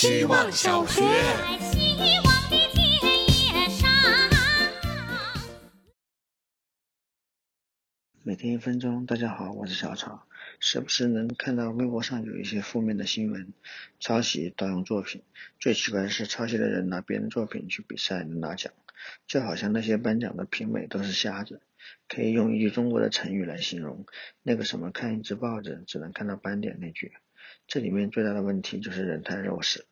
希望小学。每天一分钟，大家好，我是小草。时不时能看到微博上有一些负面的新闻，抄袭、盗用作品。最奇怪的是，抄袭的人拿别人作品去比赛能拿奖，就好像那些颁奖的评委都是瞎子。可以用一句中国的成语来形容，那个什么看一只豹子只能看到斑点那句。这里面最大的问题就是人太肉食。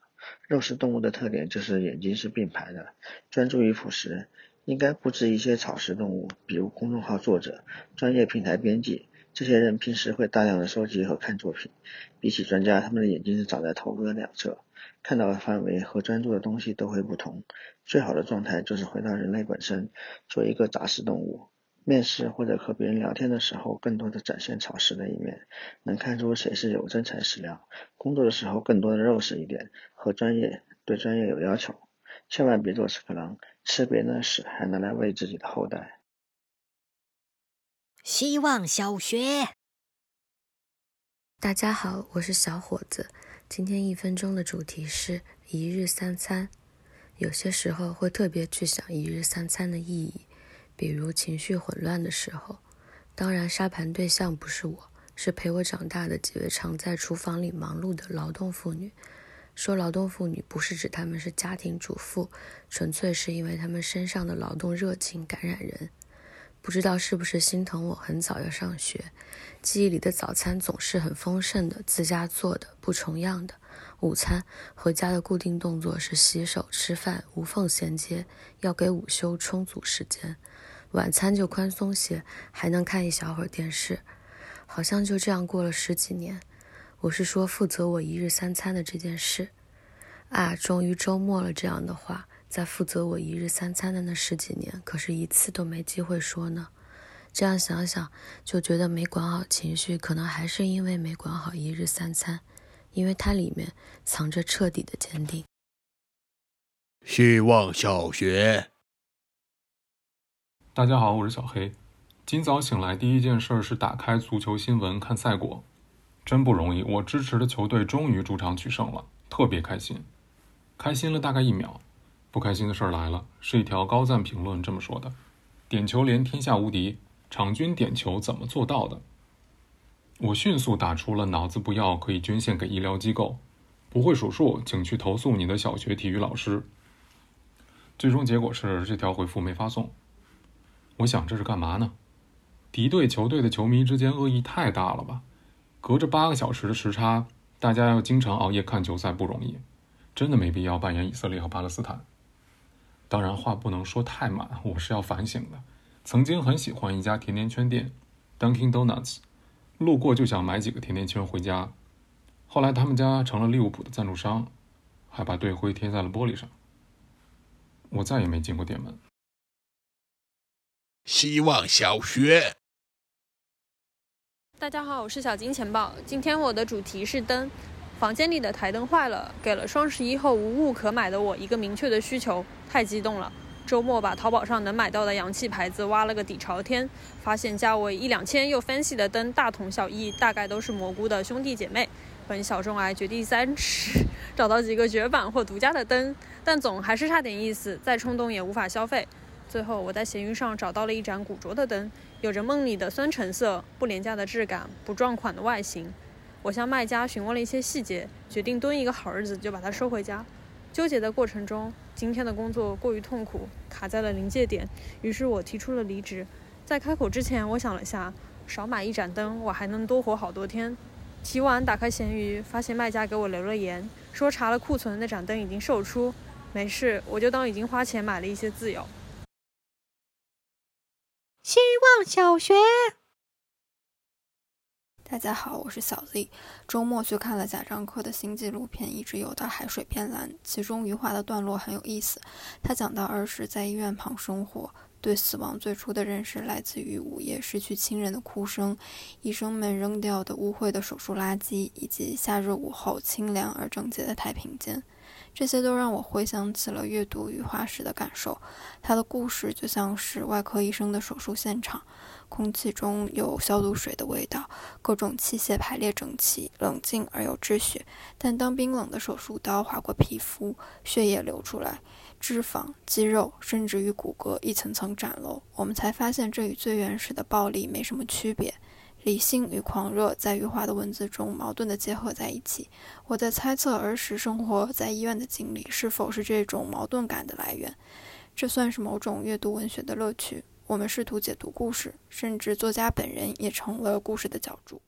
肉食动物的特点就是眼睛是并排的，专注于捕食。应该布置一些草食动物，比如公众号作者、专业平台编辑，这些人平时会大量的收集和看作品。比起专家，他们的眼睛是长在头部的两侧，看到的范围和专注的东西都会不同。最好的状态就是回到人类本身，做一个杂食动物。面试或者和别人聊天的时候，更多的展现草食的一面，能看出谁是有真材实料。工作的时候，更多的肉食一点，和专业对专业有要求。千万别做屎壳郎，吃别人的屎还拿来喂自己的后代。希望小学，大家好，我是小伙子。今天一分钟的主题是一日三餐。有些时候会特别去想一日三餐的意义，比如情绪混乱的时候。当然，沙盘对象不是我，是陪我长大的几位常在厨房里忙碌的劳动妇女。说劳动妇女不是指她们是家庭主妇，纯粹是因为她们身上的劳动热情感染人。不知道是不是心疼我很早要上学，记忆里的早餐总是很丰盛的，自家做的，不重样的。午餐回家的固定动作是洗手吃饭，无缝衔接，要给午休充足时间。晚餐就宽松些，还能看一小会儿电视。好像就这样过了十几年。我是说，负责我一日三餐的这件事啊，终于周末了。这样的话，在负责我一日三餐的那十几年，可是一次都没机会说呢。这样想想，就觉得没管好情绪，可能还是因为没管好一日三餐，因为它里面藏着彻底的坚定。希望小学，大家好，我是小黑。今早醒来第一件事是打开足球新闻看赛果。真不容易，我支持的球队终于主场取胜了，特别开心。开心了大概一秒，不开心的事儿来了，是一条高赞评论这么说的：“点球连天下无敌，场均点球怎么做到的？”我迅速打出了“脑子不要可以捐献给医疗机构，不会数数请去投诉你的小学体育老师。”最终结果是这条回复没发送。我想这是干嘛呢？敌对球队的球迷之间恶意太大了吧？隔着八个小时的时差，大家要经常熬夜看球赛不容易，真的没必要扮演以色列和巴勒斯坦。当然话不能说太满，我是要反省的。曾经很喜欢一家甜甜圈店，Dunkin' Donuts，路过就想买几个甜甜圈回家。后来他们家成了利物浦的赞助商，还把队徽贴在了玻璃上。我再也没进过店门。希望小学。大家好，我是小金钱豹。今天我的主题是灯。房间里的台灯坏了，给了双十一后无物可买的我一个明确的需求，太激动了。周末把淘宝上能买到的洋气牌子挖了个底朝天，发现价位一两千又 fancy 的灯大同小异，大概都是蘑菇的兄弟姐妹。本小众癌掘地三尺，找到几个绝版或独家的灯，但总还是差点意思，再冲动也无法消费。最后我在闲鱼上找到了一盏古拙的灯。有着梦里的酸橙色，不廉价的质感，不撞款的外形。我向卖家询问了一些细节，决定蹲一个好日子就把它收回家。纠结的过程中，今天的工作过于痛苦，卡在了临界点，于是我提出了离职。在开口之前，我想了下，少买一盏灯，我还能多活好多天。提完，打开闲鱼，发现卖家给我留了言，说查了库存，那盏灯已经售出。没事，我就当已经花钱买了一些自由。希望小学，大家好，我是小丽。周末去看了贾樟柯的新纪录片《一直游到海水变蓝》，其中余华的段落很有意思。他讲到儿时在医院旁生活，对死亡最初的认识来自于午夜失去亲人的哭声，医生们扔掉的污秽的手术垃圾，以及夏日午后清凉而整洁的太平间。这些都让我回想起了阅读羽化石的感受。他的故事就像是外科医生的手术现场，空气中有消毒水的味道，各种器械排列整齐，冷静而有秩序。但当冰冷的手术刀划过皮肤，血液流出来，脂肪、肌肉甚至于骨骼一层层展露，我们才发现这与最原始的暴力没什么区别。理性与狂热在余华的文字中矛盾地结合在一起。我在猜测儿时生活在医院的经历是否是这种矛盾感的来源。这算是某种阅读文学的乐趣。我们试图解读故事，甚至作家本人也成了故事的角注。